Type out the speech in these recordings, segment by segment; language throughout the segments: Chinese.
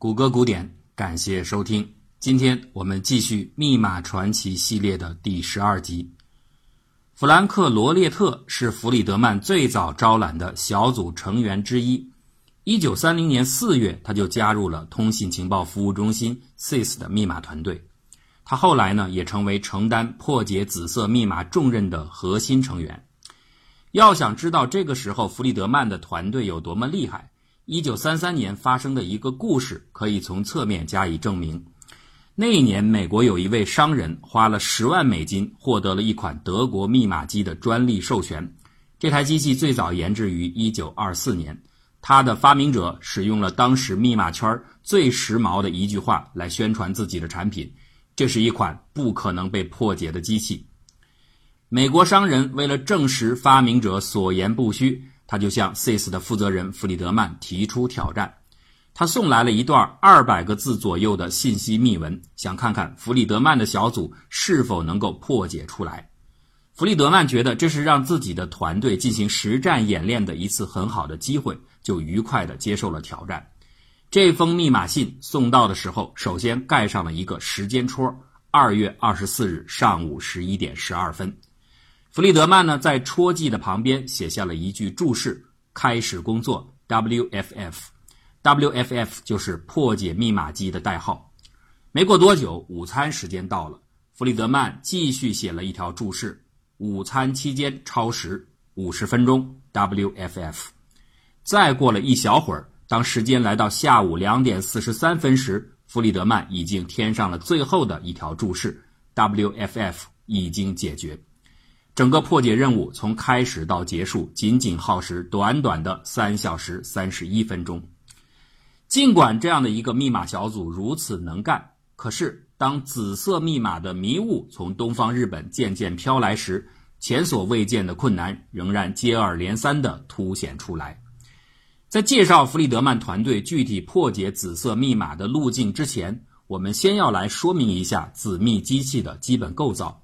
谷歌古典，感谢收听。今天我们继续《密码传奇》系列的第十二集。弗兰克·罗列特是弗里德曼最早招揽的小组成员之一。一九三零年四月，他就加入了通信情报服务中心 （CIS） 的密码团队。他后来呢，也成为承担破解紫色密码重任的核心成员。要想知道这个时候弗里德曼的团队有多么厉害，一九三三年发生的一个故事可以从侧面加以证明。那一年，美国有一位商人花了十万美金获得了一款德国密码机的专利授权。这台机器最早研制于一九二四年，它的发明者使用了当时密码圈最时髦的一句话来宣传自己的产品：这是一款不可能被破解的机器。美国商人为了证实发明者所言不虚。他就向 SIS 的负责人弗里德曼提出挑战，他送来了一段二百个字左右的信息密文，想看看弗里德曼的小组是否能够破解出来。弗里德曼觉得这是让自己的团队进行实战演练的一次很好的机会，就愉快地接受了挑战。这封密码信送到的时候，首先盖上了一个时间戳：二月二十四日上午十一点十二分。弗里德曼呢，在戳记的旁边写下了一句注释：“开始工作。”WFF，WFF 就是破解密码机的代号。没过多久，午餐时间到了，弗里德曼继续写了一条注释：“午餐期间超时五十分钟。”WFF。再过了一小会儿，当时间来到下午两点四十三分时，弗里德曼已经添上了最后的一条注释：“WFF 已经解决。”整个破解任务从开始到结束，仅仅耗时短短的三小时三十一分钟。尽管这样的一个密码小组如此能干，可是当紫色密码的迷雾从东方日本渐渐飘来时，前所未见的困难仍然接二连三地凸显出来。在介绍弗里德曼团队具体破解紫色密码的路径之前，我们先要来说明一下紫密机器的基本构造。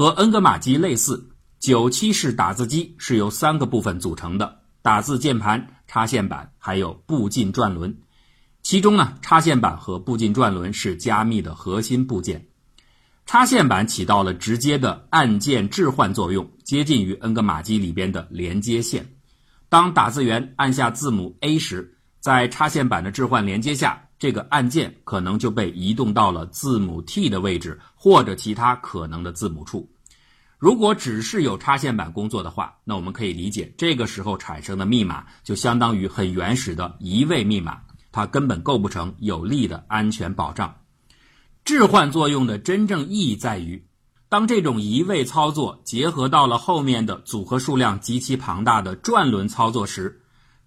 和恩格玛机类似，九七式打字机是由三个部分组成的：打字键盘、插线板，还有步进转轮。其中呢，插线板和步进转轮是加密的核心部件。插线板起到了直接的按键置换作用，接近于恩格玛机里边的连接线。当打字员按下字母 A 时，在插线板的置换连接下。这个按键可能就被移动到了字母 T 的位置，或者其他可能的字母处。如果只是有插线板工作的话，那我们可以理解，这个时候产生的密码就相当于很原始的一位密码，它根本构不成有力的安全保障。置换作用的真正意义在于，当这种移位操作结合到了后面的组合数量极其庞大的转轮操作时。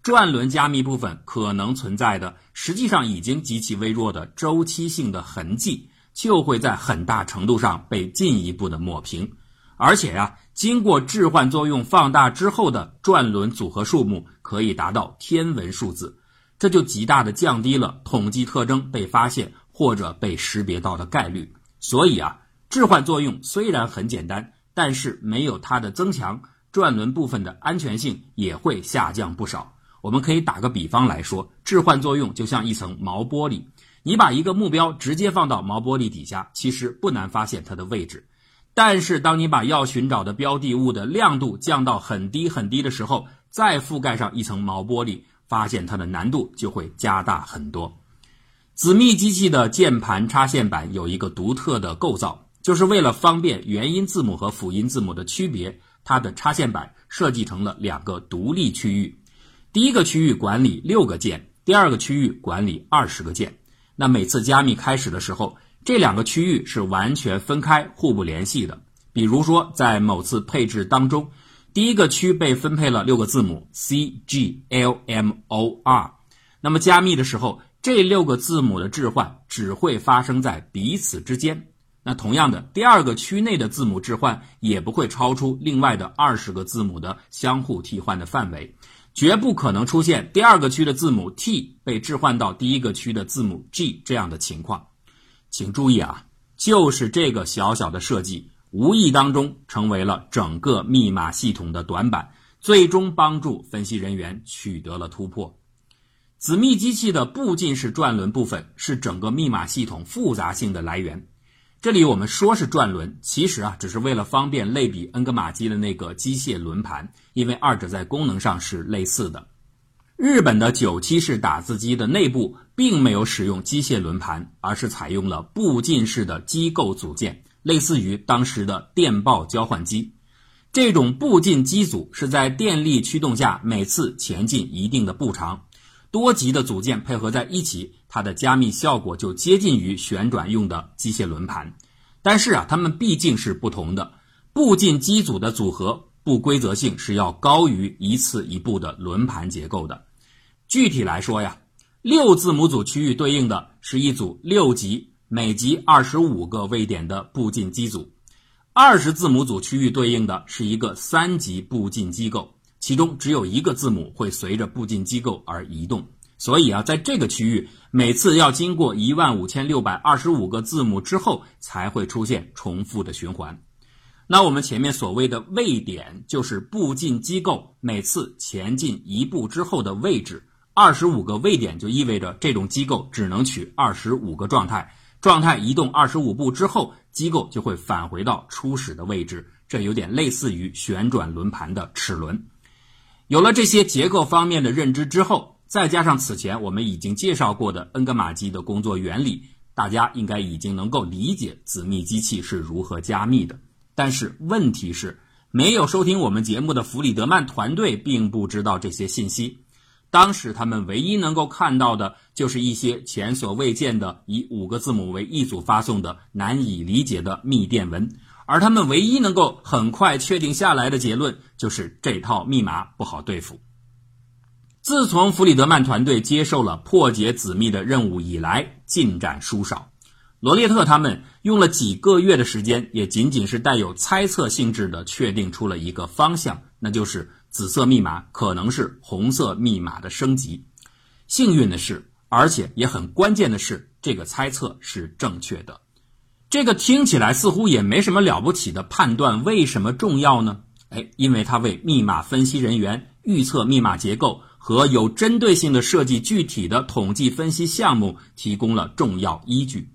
转轮加密部分可能存在的，实际上已经极其微弱的周期性的痕迹，就会在很大程度上被进一步的抹平。而且呀，经过置换作用放大之后的转轮组合数目可以达到天文数字，这就极大的降低了统计特征被发现或者被识别到的概率。所以啊，置换作用虽然很简单，但是没有它的增强，转轮部分的安全性也会下降不少。我们可以打个比方来说，置换作用就像一层毛玻璃，你把一个目标直接放到毛玻璃底下，其实不难发现它的位置。但是，当你把要寻找的标的物的亮度降到很低很低的时候，再覆盖上一层毛玻璃，发现它的难度就会加大很多。紫密机器的键盘插线板有一个独特的构造，就是为了方便元音字母和辅音字母的区别，它的插线板设计成了两个独立区域。第一个区域管理六个键，第二个区域管理二十个键。那每次加密开始的时候，这两个区域是完全分开、互不联系的。比如说，在某次配置当中，第一个区被分配了六个字母 C G L M O R，那么加密的时候，这六个字母的置换只会发生在彼此之间。那同样的，第二个区内的字母置换也不会超出另外的二十个字母的相互替换的范围。绝不可能出现第二个区的字母 T 被置换到第一个区的字母 G 这样的情况。请注意啊，就是这个小小的设计，无意当中成为了整个密码系统的短板，最终帮助分析人员取得了突破。子密机器的步进式转轮部分是整个密码系统复杂性的来源。这里我们说是转轮，其实啊，只是为了方便类比恩格玛机的那个机械轮盘，因为二者在功能上是类似的。日本的九七式打字机的内部并没有使用机械轮盘，而是采用了步进式的机构组件，类似于当时的电报交换机。这种步进机组是在电力驱动下每次前进一定的步长，多级的组件配合在一起。它的加密效果就接近于旋转用的机械轮盘，但是啊，它们毕竟是不同的。步进机组的组合不规则性是要高于一次一步的轮盘结构的。具体来说呀，六字母组区域对应的是一组六级、每级二十五个位点的步进机组；二十字母组区域对应的是一个三级步进机构，其中只有一个字母会随着步进机构而移动。所以啊，在这个区域，每次要经过一万五千六百二十五个字母之后，才会出现重复的循环。那我们前面所谓的位点，就是步进机构每次前进一步之后的位置。二十五个位点就意味着这种机构只能取二十五个状态，状态移动二十五步之后，机构就会返回到初始的位置。这有点类似于旋转轮盘的齿轮。有了这些结构方面的认知之后。再加上此前我们已经介绍过的恩格玛机的工作原理，大家应该已经能够理解子密机器是如何加密的。但是问题是，没有收听我们节目的弗里德曼团队并不知道这些信息。当时他们唯一能够看到的就是一些前所未见的以五个字母为一组发送的难以理解的密电文，而他们唯一能够很快确定下来的结论就是这套密码不好对付。自从弗里德曼团队接受了破解子密的任务以来，进展殊少。罗列特他们用了几个月的时间，也仅仅是带有猜测性质的确定出了一个方向，那就是紫色密码可能是红色密码的升级。幸运的是，而且也很关键的是，这个猜测是正确的。这个听起来似乎也没什么了不起的判断，为什么重要呢？哎，因为它为密码分析人员预测密码结构。和有针对性的设计具体的统计分析项目提供了重要依据。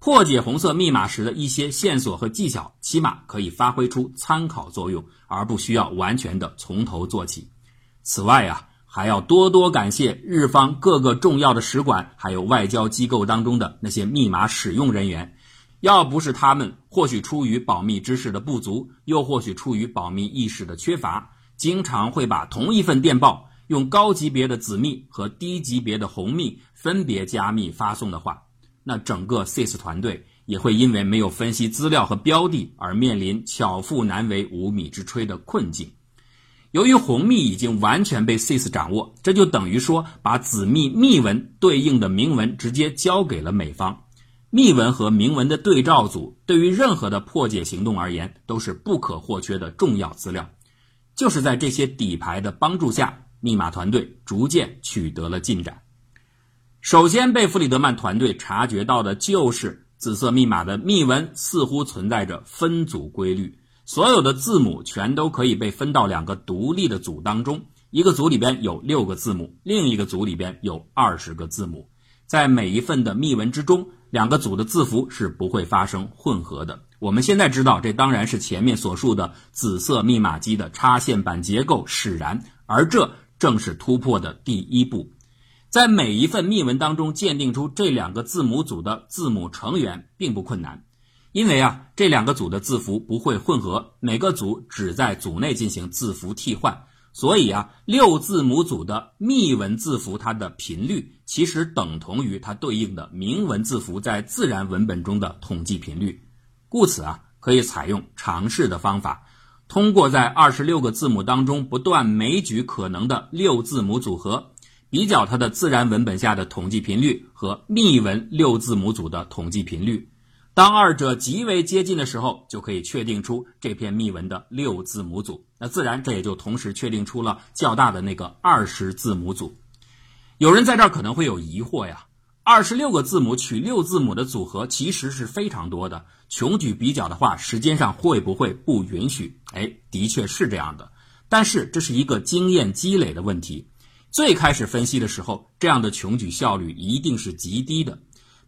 破解红色密码时的一些线索和技巧，起码可以发挥出参考作用，而不需要完全的从头做起。此外啊，还要多多感谢日方各个重要的使馆，还有外交机构当中的那些密码使用人员。要不是他们，或许出于保密知识的不足，又或许出于保密意识的缺乏，经常会把同一份电报。用高级别的紫密和低级别的红密分别加密发送的话，那整个 CIS 团队也会因为没有分析资料和标的而面临巧妇难为无米之炊的困境。由于红密已经完全被 CIS 掌握，这就等于说把紫密密文对应的明文直接交给了美方。密文和明文的对照组对于任何的破解行动而言都是不可或缺的重要资料。就是在这些底牌的帮助下。密码团队逐渐取得了进展。首先被弗里德曼团队察觉到的就是紫色密码的密文似乎存在着分组规律，所有的字母全都可以被分到两个独立的组当中，一个组里边有六个字母，另一个组里边有二十个字母。在每一份的密文之中，两个组的字符是不会发生混合的。我们现在知道，这当然是前面所述的紫色密码机的插线板结构使然，而这。正是突破的第一步，在每一份密文当中鉴定出这两个字母组的字母成员并不困难，因为啊这两个组的字符不会混合，每个组只在组内进行字符替换，所以啊六字母组的密文字符它的频率其实等同于它对应的明文字符在自然文本中的统计频率，故此啊可以采用尝试的方法。通过在二十六个字母当中不断枚举可能的六字母组合，比较它的自然文本下的统计频率和密文六字母组的统计频率，当二者极为接近的时候，就可以确定出这篇密文的六字母组。那自然这也就同时确定出了较大的那个二十字母组。有人在这可能会有疑惑呀。二十六个字母取六字母的组合其实是非常多的，穷举比较的话，时间上会不会不允许？哎，的确是这样的。但是这是一个经验积累的问题，最开始分析的时候，这样的穷举效率一定是极低的。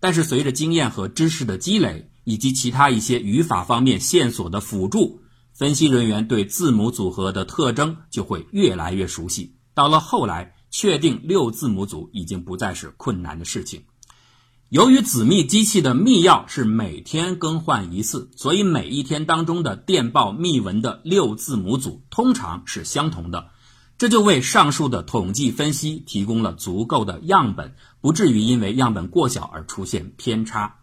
但是随着经验和知识的积累，以及其他一些语法方面线索的辅助，分析人员对字母组合的特征就会越来越熟悉。到了后来，确定六字母组已经不再是困难的事情。由于子密机器的密钥是每天更换一次，所以每一天当中的电报密文的六字母组通常是相同的。这就为上述的统计分析提供了足够的样本，不至于因为样本过小而出现偏差。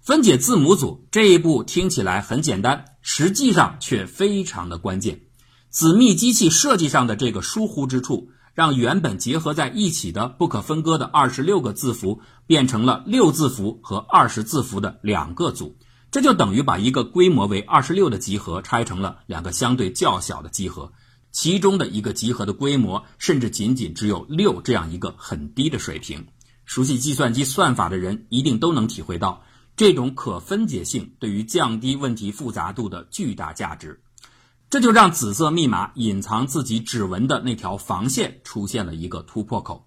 分解字母组这一步听起来很简单，实际上却非常的关键。子密机器设计上的这个疏忽之处，让原本结合在一起的不可分割的二十六个字符，变成了六字符和二十字符的两个组。这就等于把一个规模为二十六的集合拆成了两个相对较小的集合。其中的一个集合的规模，甚至仅仅只有六这样一个很低的水平。熟悉计算机算法的人一定都能体会到，这种可分解性对于降低问题复杂度的巨大价值。这就让紫色密码隐藏自己指纹的那条防线出现了一个突破口。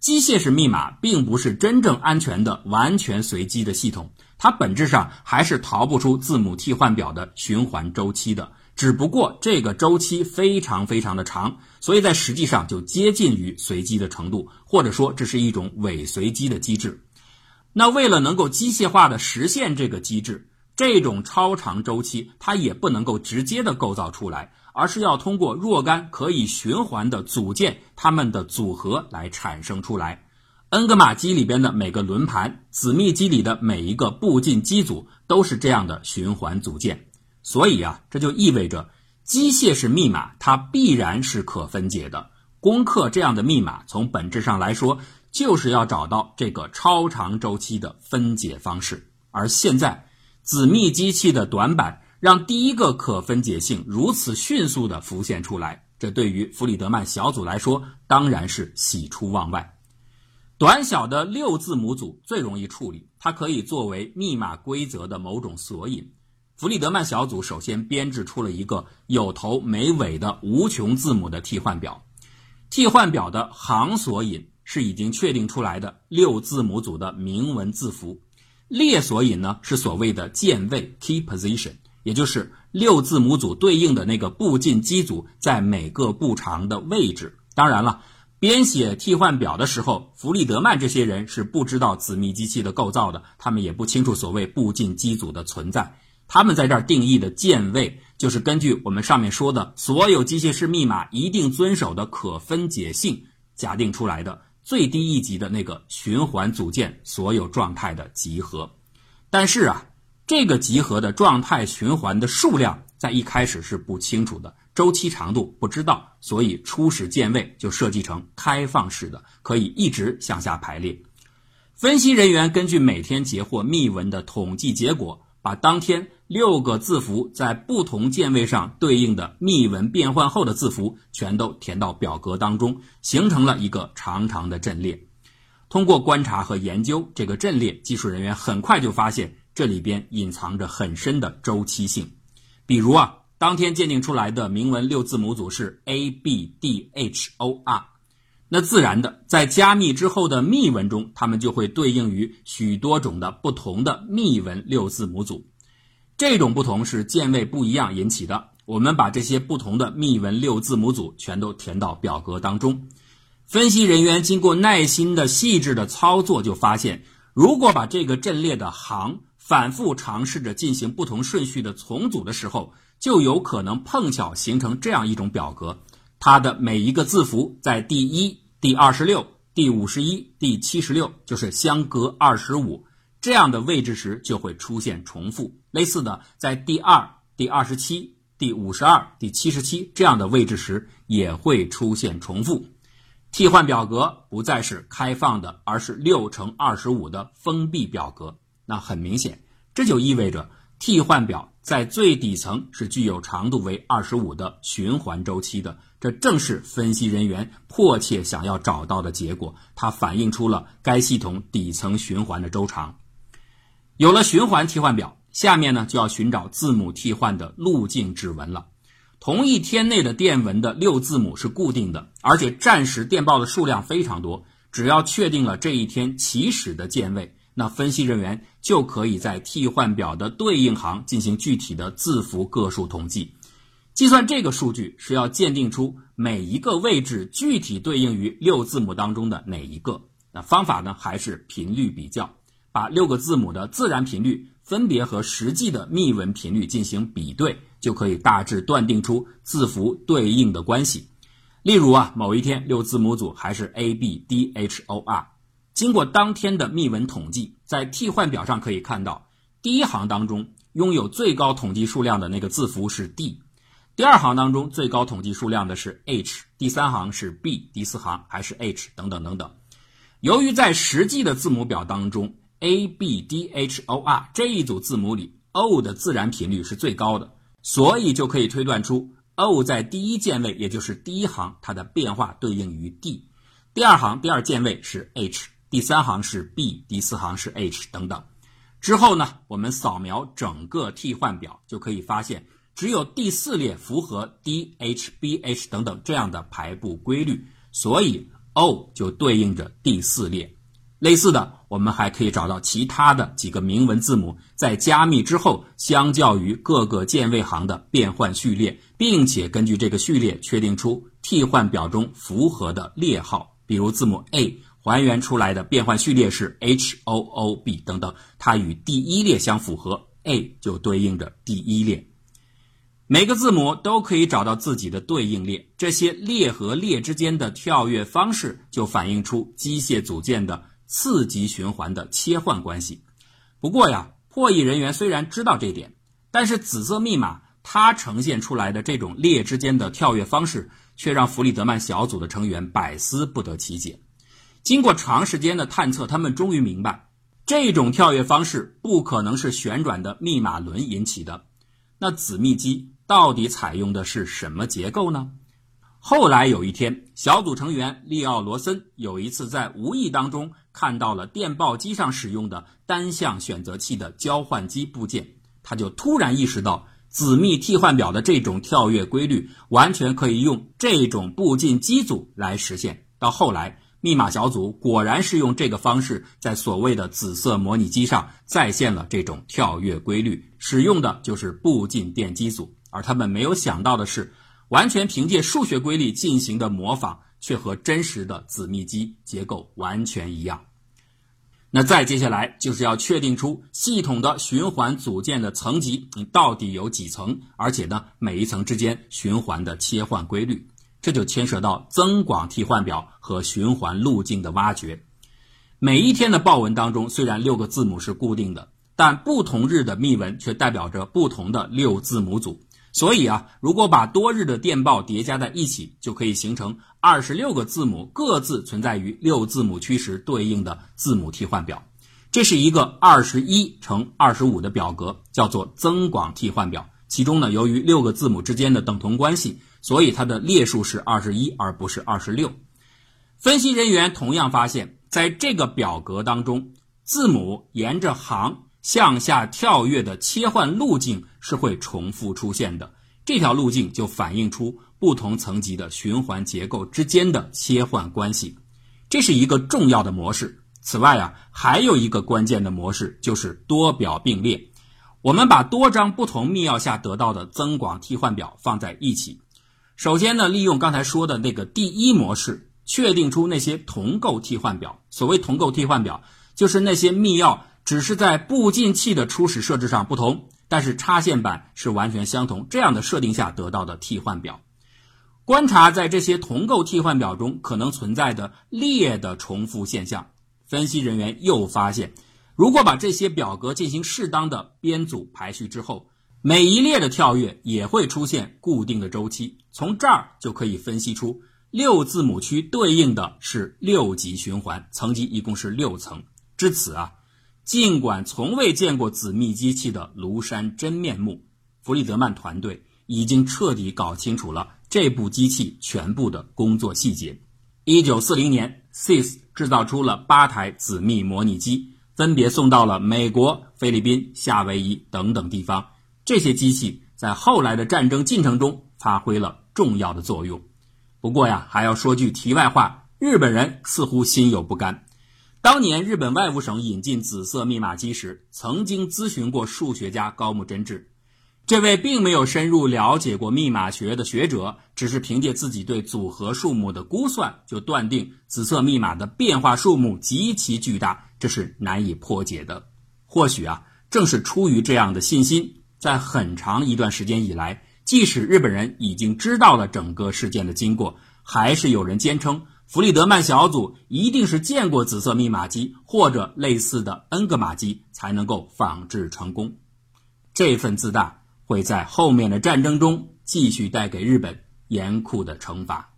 机械式密码并不是真正安全的、完全随机的系统，它本质上还是逃不出字母替换表的循环周期的。只不过这个周期非常非常的长，所以在实际上就接近于随机的程度，或者说这是一种伪随机的机制。那为了能够机械化的实现这个机制，这种超长周期它也不能够直接的构造出来，而是要通过若干可以循环的组件，它们的组合来产生出来。恩格玛机里边的每个轮盘，子密机里的每一个步进机组，都是这样的循环组件。所以啊，这就意味着机械式密码它必然是可分解的。攻克这样的密码，从本质上来说，就是要找到这个超长周期的分解方式。而现在，子密机器的短板让第一个可分解性如此迅速地浮现出来，这对于弗里德曼小组来说当然是喜出望外。短小的六字母组最容易处理，它可以作为密码规则的某种索引。弗里德曼小组首先编制出了一个有头没尾的无穷字母的替换表，替换表的行索引是已经确定出来的六字母组的明文字符，列索引呢是所谓的键位 （key position），也就是六字母组对应的那个步进机组在每个步长的位置。当然了，编写替换表的时候，弗里德曼这些人是不知道子密机器的构造的，他们也不清楚所谓步进机组的存在。他们在这儿定义的键位，就是根据我们上面说的所有机械式密码一定遵守的可分解性假定出来的最低一级的那个循环组件所有状态的集合。但是啊，这个集合的状态循环的数量在一开始是不清楚的，周期长度不知道，所以初始键位就设计成开放式的，可以一直向下排列。分析人员根据每天截获密文的统计结果。把当天六个字符在不同键位上对应的密文变换后的字符全都填到表格当中，形成了一个长长的阵列。通过观察和研究这个阵列，技术人员很快就发现这里边隐藏着很深的周期性。比如啊，当天鉴定出来的铭文六字母组是 A B D H O R。那自然的，在加密之后的密文中，它们就会对应于许多种的不同的密文六字母组。这种不同是键位不一样引起的。我们把这些不同的密文六字母组全都填到表格当中。分析人员经过耐心的细致的操作，就发现，如果把这个阵列的行反复尝试着进行不同顺序的重组的时候，就有可能碰巧形成这样一种表格。它的每一个字符在第一。第二十六、第五十一、第七十六，就是相隔二十五这样的位置时，就会出现重复。类似的，在第二、第二十七、第五十二、第七十七这样的位置时，也会出现重复。替换表格不再是开放的，而是六乘二十五的封闭表格。那很明显，这就意味着替换表在最底层是具有长度为二十五的循环周期的。这正是分析人员迫切想要找到的结果，它反映出了该系统底层循环的周长。有了循环替换表，下面呢就要寻找字母替换的路径指纹了。同一天内的电文的六字母是固定的，而且暂时电报的数量非常多。只要确定了这一天起始的键位，那分析人员就可以在替换表的对应行进行具体的字符个数统计。计算这个数据是要鉴定出每一个位置具体对应于六字母当中的哪一个。那方法呢，还是频率比较，把六个字母的自然频率分别和实际的密文频率进行比对。就可以大致断定出字符对应的关系。例如啊，某一天六字母组还是 a b d h o r，经过当天的密文统计，在替换表上可以看到，第一行当中拥有最高统计数量的那个字符是 d，第二行当中最高统计数量的是 h，第三行是 b，第四行还是 h，等等等等。由于在实际的字母表当中，a b d h o r 这一组字母里 o 的自然频率是最高的。所以就可以推断出，o 在第一键位，也就是第一行，它的变化对应于 d；第二行第二键位是 h；第三行是 b；第四行是 h 等等。之后呢，我们扫描整个替换表，就可以发现，只有第四列符合 d、h、b、h 等等这样的排布规律，所以 o 就对应着第四列。类似的，我们还可以找到其他的几个明文字母在加密之后，相较于各个键位行的变换序列，并且根据这个序列确定出替换表中符合的列号。比如字母 a 还原出来的变换序列是 h o o b 等等，它与第一列相符合，a 就对应着第一列。每个字母都可以找到自己的对应列，这些列和列之间的跳跃方式就反映出机械组件的。次级循环的切换关系。不过呀，破译人员虽然知道这点，但是紫色密码它呈现出来的这种列之间的跳跃方式，却让弗里德曼小组的成员百思不得其解。经过长时间的探测，他们终于明白，这种跳跃方式不可能是旋转的密码轮引起的。那子密机到底采用的是什么结构呢？后来有一天，小组成员利奥罗森有一次在无意当中。看到了电报机上使用的单向选择器的交换机部件，他就突然意识到子密替换表的这种跳跃规律完全可以用这种步进机组来实现。到后来，密码小组果然是用这个方式在所谓的紫色模拟机上再现了这种跳跃规律，使用的就是步进电机组。而他们没有想到的是，完全凭借数学规律进行的模仿。却和真实的子密机结构完全一样。那再接下来就是要确定出系统的循环组件的层级，到底有几层？而且呢，每一层之间循环的切换规律，这就牵涉到增广替换表和循环路径的挖掘。每一天的报文当中，虽然六个字母是固定的，但不同日的密文却代表着不同的六字母组。所以啊，如果把多日的电报叠加在一起，就可以形成二十六个字母各自存在于六字母区时对应的字母替换表。这是一个二十一乘二十五的表格，叫做增广替换表。其中呢，由于六个字母之间的等同关系，所以它的列数是二十一，而不是二十六。分析人员同样发现，在这个表格当中，字母沿着行。向下跳跃的切换路径是会重复出现的，这条路径就反映出不同层级的循环结构之间的切换关系，这是一个重要的模式。此外啊，还有一个关键的模式就是多表并列。我们把多张不同密钥下得到的增广替换表放在一起，首先呢，利用刚才说的那个第一模式，确定出那些同构替换表。所谓同构替换表，就是那些密钥。只是在步进器的初始设置上不同，但是插线板是完全相同。这样的设定下得到的替换表，观察在这些同构替换表中可能存在的列的重复现象。分析人员又发现，如果把这些表格进行适当的编组排序之后，每一列的跳跃也会出现固定的周期。从这儿就可以分析出六字母区对应的是六级循环，层级一共是六层。至此啊。尽管从未见过子密机器的庐山真面目，弗里德曼团队已经彻底搞清楚了这部机器全部的工作细节。一九四零年，SIS 制造出了八台子密模拟机，分别送到了美国、菲律宾、夏威夷等等地方。这些机器在后来的战争进程中发挥了重要的作用。不过呀，还要说句题外话，日本人似乎心有不甘。当年日本外务省引进紫色密码机时，曾经咨询过数学家高木真治。这位并没有深入了解过密码学的学者，只是凭借自己对组合数目的估算，就断定紫色密码的变化数目极其巨大，这是难以破解的。或许啊，正是出于这样的信心，在很长一段时间以来，即使日本人已经知道了整个事件的经过，还是有人坚称弗里德曼小组一定是见过紫色密码机或者类似的恩格玛机，才能够仿制成功。这份自大。会在后面的战争中继续带给日本严酷的惩罚。